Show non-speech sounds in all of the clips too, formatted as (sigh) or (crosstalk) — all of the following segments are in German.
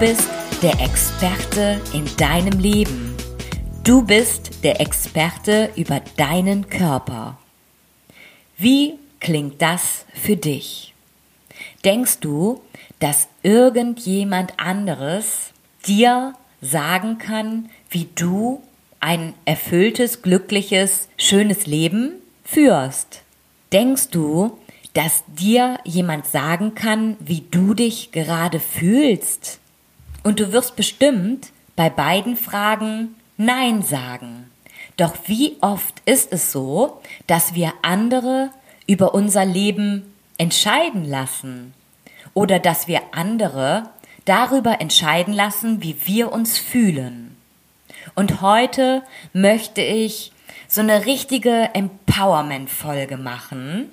Bist der Experte in deinem Leben. Du bist der Experte über deinen Körper. Wie klingt das für dich? Denkst du, dass irgendjemand anderes dir sagen kann, wie du ein erfülltes, glückliches, schönes Leben führst? Denkst du, dass dir jemand sagen kann, wie du dich gerade fühlst? Und du wirst bestimmt bei beiden Fragen Nein sagen. Doch wie oft ist es so, dass wir andere über unser Leben entscheiden lassen oder dass wir andere darüber entscheiden lassen, wie wir uns fühlen. Und heute möchte ich so eine richtige Empowerment-Folge machen,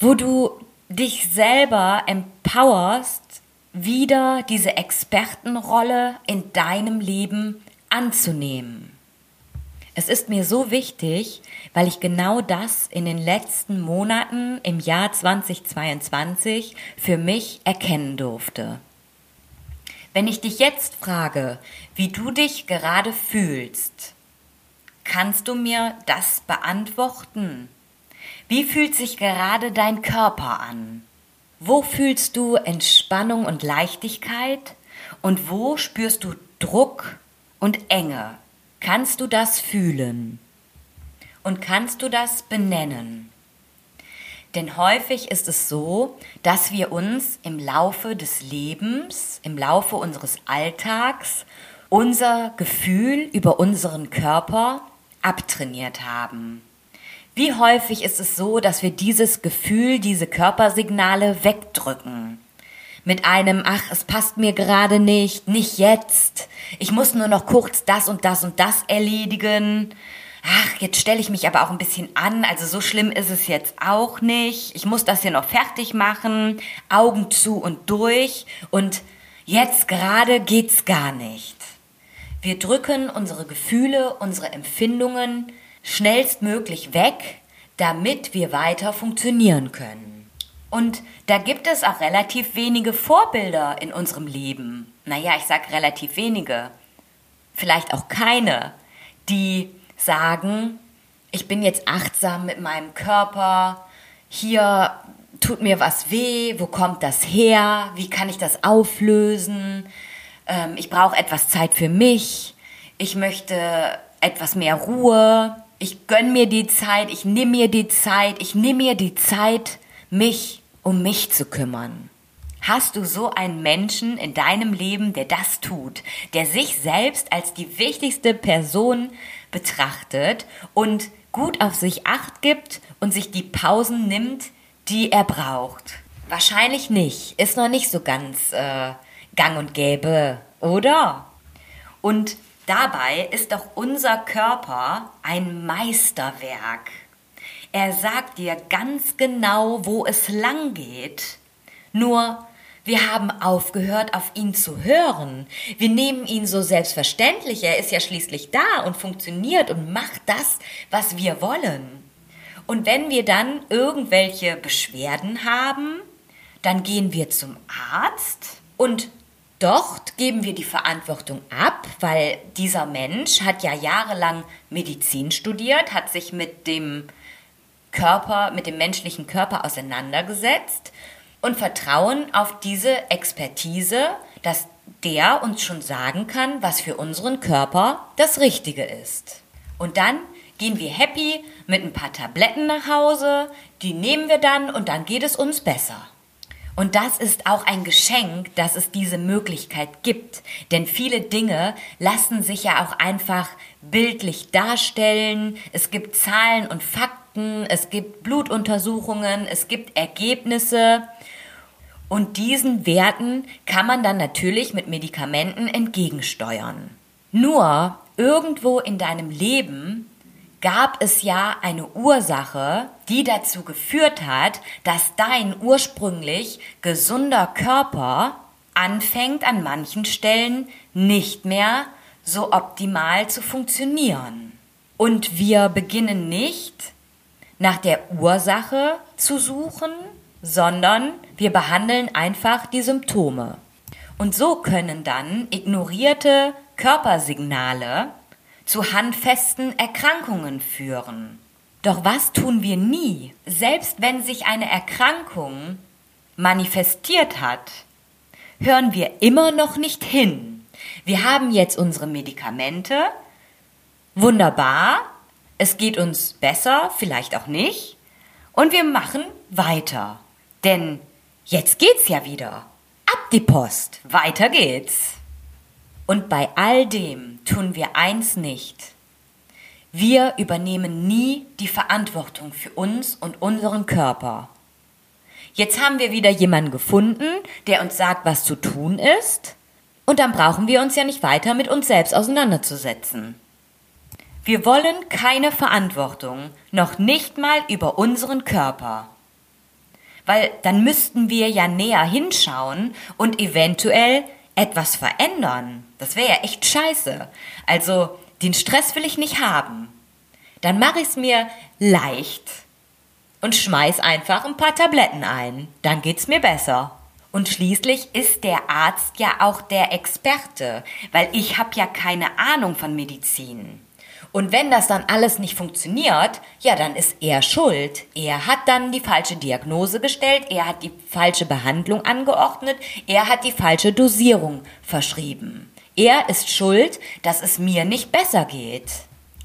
wo du dich selber empowerst, wieder diese Expertenrolle in deinem Leben anzunehmen. Es ist mir so wichtig, weil ich genau das in den letzten Monaten im Jahr 2022 für mich erkennen durfte. Wenn ich dich jetzt frage, wie du dich gerade fühlst, kannst du mir das beantworten? Wie fühlt sich gerade dein Körper an? Wo fühlst du Entspannung und Leichtigkeit? Und wo spürst du Druck und Enge? Kannst du das fühlen? Und kannst du das benennen? Denn häufig ist es so, dass wir uns im Laufe des Lebens, im Laufe unseres Alltags, unser Gefühl über unseren Körper abtrainiert haben. Wie häufig ist es so, dass wir dieses Gefühl, diese Körpersignale wegdrücken? Mit einem, ach, es passt mir gerade nicht, nicht jetzt. Ich muss nur noch kurz das und das und das erledigen. Ach, jetzt stelle ich mich aber auch ein bisschen an, also so schlimm ist es jetzt auch nicht. Ich muss das hier noch fertig machen, Augen zu und durch und jetzt gerade geht's gar nicht. Wir drücken unsere Gefühle, unsere Empfindungen schnellstmöglich weg, damit wir weiter funktionieren können. Und da gibt es auch relativ wenige Vorbilder in unserem Leben. Naja, ich sag relativ wenige. Vielleicht auch keine, die sagen, ich bin jetzt achtsam mit meinem Körper, hier tut mir was weh, wo kommt das her, wie kann ich das auflösen, ähm, ich brauche etwas Zeit für mich, ich möchte etwas mehr Ruhe, ich gönn mir die Zeit, ich nehme mir die Zeit, ich nehme mir die Zeit, mich um mich zu kümmern. Hast du so einen Menschen in deinem Leben, der das tut, der sich selbst als die wichtigste Person betrachtet und gut auf sich acht gibt und sich die Pausen nimmt, die er braucht? Wahrscheinlich nicht, ist noch nicht so ganz äh, gang und gäbe, oder? Und Dabei ist doch unser Körper ein Meisterwerk. Er sagt dir ganz genau, wo es lang geht. Nur wir haben aufgehört, auf ihn zu hören. Wir nehmen ihn so selbstverständlich. Er ist ja schließlich da und funktioniert und macht das, was wir wollen. Und wenn wir dann irgendwelche Beschwerden haben, dann gehen wir zum Arzt und Dort geben wir die Verantwortung ab, weil dieser Mensch hat ja jahrelang Medizin studiert, hat sich mit dem Körper, mit dem menschlichen Körper auseinandergesetzt und vertrauen auf diese Expertise, dass der uns schon sagen kann, was für unseren Körper das Richtige ist. Und dann gehen wir happy mit ein paar Tabletten nach Hause, die nehmen wir dann und dann geht es uns besser. Und das ist auch ein Geschenk, dass es diese Möglichkeit gibt. Denn viele Dinge lassen sich ja auch einfach bildlich darstellen. Es gibt Zahlen und Fakten, es gibt Blutuntersuchungen, es gibt Ergebnisse. Und diesen Werten kann man dann natürlich mit Medikamenten entgegensteuern. Nur irgendwo in deinem Leben gab es ja eine Ursache, die dazu geführt hat, dass dein ursprünglich gesunder Körper anfängt an manchen Stellen nicht mehr so optimal zu funktionieren. Und wir beginnen nicht nach der Ursache zu suchen, sondern wir behandeln einfach die Symptome. Und so können dann ignorierte Körpersignale zu handfesten Erkrankungen führen. Doch was tun wir nie? Selbst wenn sich eine Erkrankung manifestiert hat, hören wir immer noch nicht hin. Wir haben jetzt unsere Medikamente. Wunderbar. Es geht uns besser, vielleicht auch nicht. Und wir machen weiter. Denn jetzt geht's ja wieder. Ab die Post. Weiter geht's. Und bei all dem tun wir eins nicht. Wir übernehmen nie die Verantwortung für uns und unseren Körper. Jetzt haben wir wieder jemanden gefunden, der uns sagt, was zu tun ist, und dann brauchen wir uns ja nicht weiter mit uns selbst auseinanderzusetzen. Wir wollen keine Verantwortung, noch nicht mal über unseren Körper. Weil dann müssten wir ja näher hinschauen und eventuell etwas verändern. Das wäre ja echt scheiße. Also den Stress will ich nicht haben. Dann mache ich es mir leicht und schmeiß einfach ein paar Tabletten ein. Dann geht's mir besser. Und schließlich ist der Arzt ja auch der Experte, weil ich habe ja keine Ahnung von Medizin. Und wenn das dann alles nicht funktioniert, ja, dann ist er schuld. Er hat dann die falsche Diagnose gestellt, er hat die falsche Behandlung angeordnet, er hat die falsche Dosierung verschrieben. Er ist schuld, dass es mir nicht besser geht.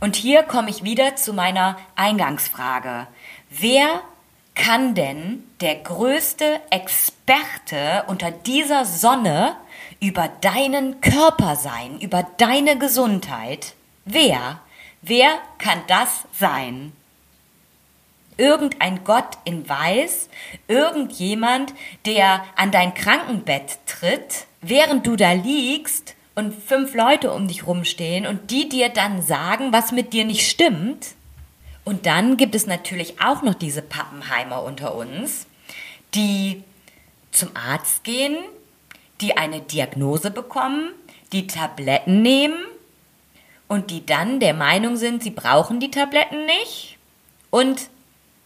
Und hier komme ich wieder zu meiner Eingangsfrage. Wer kann denn der größte Experte unter dieser Sonne über deinen Körper sein, über deine Gesundheit? Wer? Wer kann das sein? Irgendein Gott in Weiß, irgendjemand, der an dein Krankenbett tritt, während du da liegst und fünf Leute um dich rumstehen und die dir dann sagen, was mit dir nicht stimmt. Und dann gibt es natürlich auch noch diese Pappenheimer unter uns, die zum Arzt gehen, die eine Diagnose bekommen, die Tabletten nehmen und die dann der Meinung sind, sie brauchen die Tabletten nicht und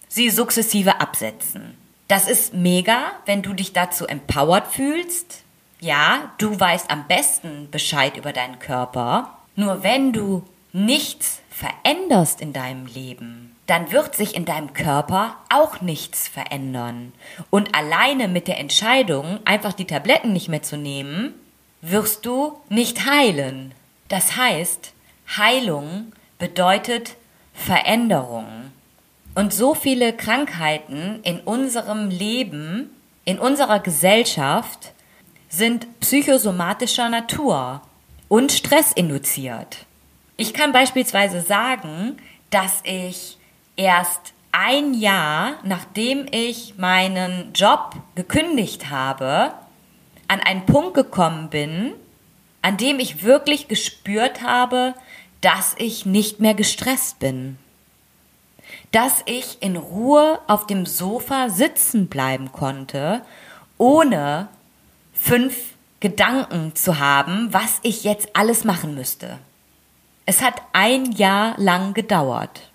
sie sukzessive absetzen. Das ist mega, wenn du dich dazu empowered fühlst. Ja, du weißt am besten Bescheid über deinen Körper. Nur wenn du nichts veränderst in deinem Leben, dann wird sich in deinem Körper auch nichts verändern. Und alleine mit der Entscheidung, einfach die Tabletten nicht mehr zu nehmen, wirst du nicht heilen. Das heißt, Heilung bedeutet Veränderung. Und so viele Krankheiten in unserem Leben, in unserer Gesellschaft sind psychosomatischer Natur und stressinduziert. Ich kann beispielsweise sagen, dass ich erst ein Jahr, nachdem ich meinen Job gekündigt habe, an einen Punkt gekommen bin, an dem ich wirklich gespürt habe, dass ich nicht mehr gestresst bin. Dass ich in Ruhe auf dem Sofa sitzen bleiben konnte, ohne fünf Gedanken zu haben, was ich jetzt alles machen müsste. Es hat ein Jahr lang gedauert.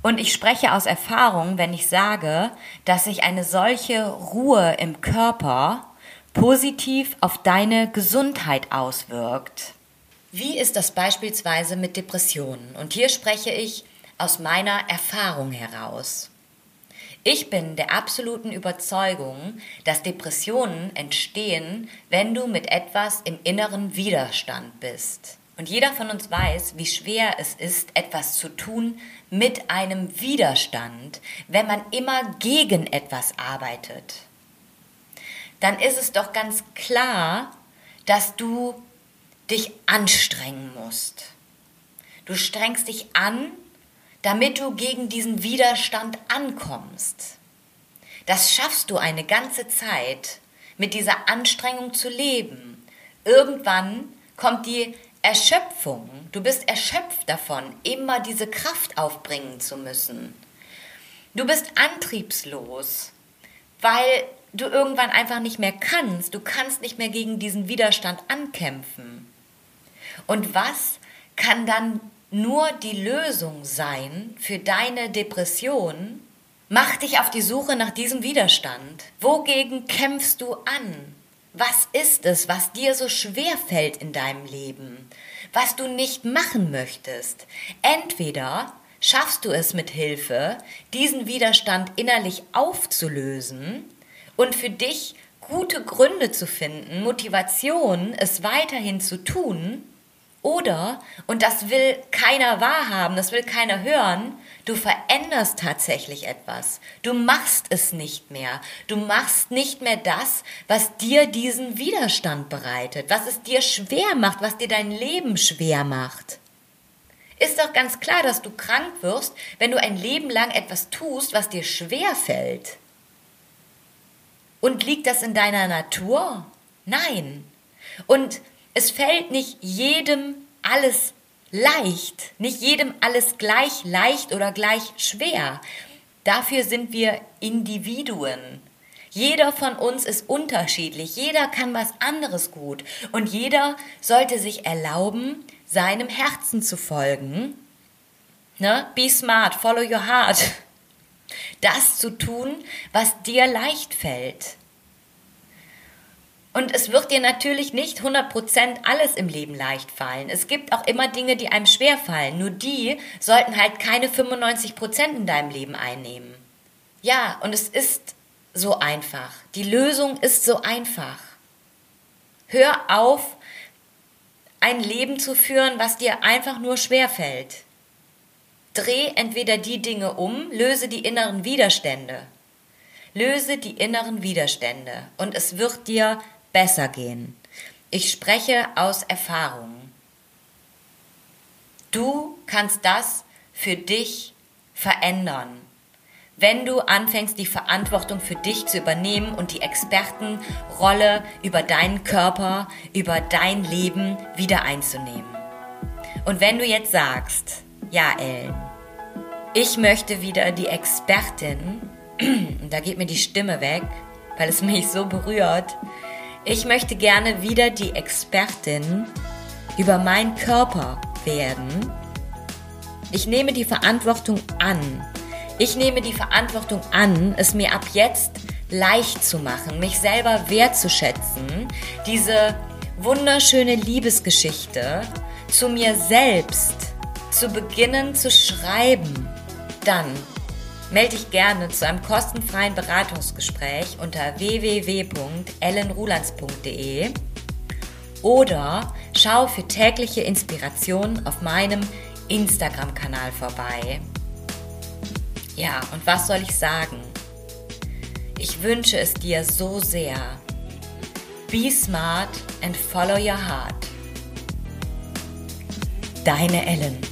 Und ich spreche aus Erfahrung, wenn ich sage, dass sich eine solche Ruhe im Körper positiv auf deine Gesundheit auswirkt. Wie ist das beispielsweise mit Depressionen? Und hier spreche ich aus meiner Erfahrung heraus. Ich bin der absoluten Überzeugung, dass Depressionen entstehen, wenn du mit etwas im inneren Widerstand bist. Und jeder von uns weiß, wie schwer es ist, etwas zu tun mit einem Widerstand, wenn man immer gegen etwas arbeitet. Dann ist es doch ganz klar, dass du dich anstrengen musst. Du strengst dich an, damit du gegen diesen Widerstand ankommst. Das schaffst du eine ganze Zeit mit dieser Anstrengung zu leben. Irgendwann kommt die Erschöpfung. Du bist erschöpft davon, immer diese Kraft aufbringen zu müssen. Du bist antriebslos, weil du irgendwann einfach nicht mehr kannst. Du kannst nicht mehr gegen diesen Widerstand ankämpfen. Und was kann dann nur die Lösung sein für deine Depression? Mach dich auf die Suche nach diesem Widerstand. Wogegen kämpfst du an? Was ist es, was dir so schwer fällt in deinem Leben? Was du nicht machen möchtest? Entweder schaffst du es mit Hilfe, diesen Widerstand innerlich aufzulösen und für dich gute Gründe zu finden, Motivation, es weiterhin zu tun, oder, und das will keiner wahrhaben, das will keiner hören, du veränderst tatsächlich etwas. Du machst es nicht mehr. Du machst nicht mehr das, was dir diesen Widerstand bereitet, was es dir schwer macht, was dir dein Leben schwer macht. Ist doch ganz klar, dass du krank wirst, wenn du ein Leben lang etwas tust, was dir schwer fällt. Und liegt das in deiner Natur? Nein. Und es fällt nicht jedem alles leicht, nicht jedem alles gleich leicht oder gleich schwer. Dafür sind wir Individuen. Jeder von uns ist unterschiedlich, jeder kann was anderes gut und jeder sollte sich erlauben, seinem Herzen zu folgen. Ne? Be smart, follow your heart. Das zu tun, was dir leicht fällt. Und es wird dir natürlich nicht 100% alles im Leben leicht fallen. Es gibt auch immer Dinge, die einem schwer fallen. Nur die sollten halt keine 95% in deinem Leben einnehmen. Ja, und es ist so einfach. Die Lösung ist so einfach. Hör auf, ein Leben zu führen, was dir einfach nur schwer fällt. Dreh entweder die Dinge um, löse die inneren Widerstände. Löse die inneren Widerstände und es wird dir besser gehen. Ich spreche aus Erfahrung. Du kannst das für dich verändern, wenn du anfängst, die Verantwortung für dich zu übernehmen und die Expertenrolle über deinen Körper, über dein Leben wieder einzunehmen. Und wenn du jetzt sagst, ja, Ellen, ich möchte wieder die Expertin, (clears throat) da geht mir die Stimme weg, weil es mich so berührt, ich möchte gerne wieder die Expertin über meinen Körper werden. Ich nehme die Verantwortung an. Ich nehme die Verantwortung an, es mir ab jetzt leicht zu machen, mich selber wertzuschätzen, diese wunderschöne Liebesgeschichte zu mir selbst zu beginnen zu schreiben. Dann Melde dich gerne zu einem kostenfreien Beratungsgespräch unter www.ellenrulands.de oder schau für tägliche Inspiration auf meinem Instagram-Kanal vorbei. Ja, und was soll ich sagen? Ich wünsche es dir so sehr. Be smart and follow your heart. Deine Ellen.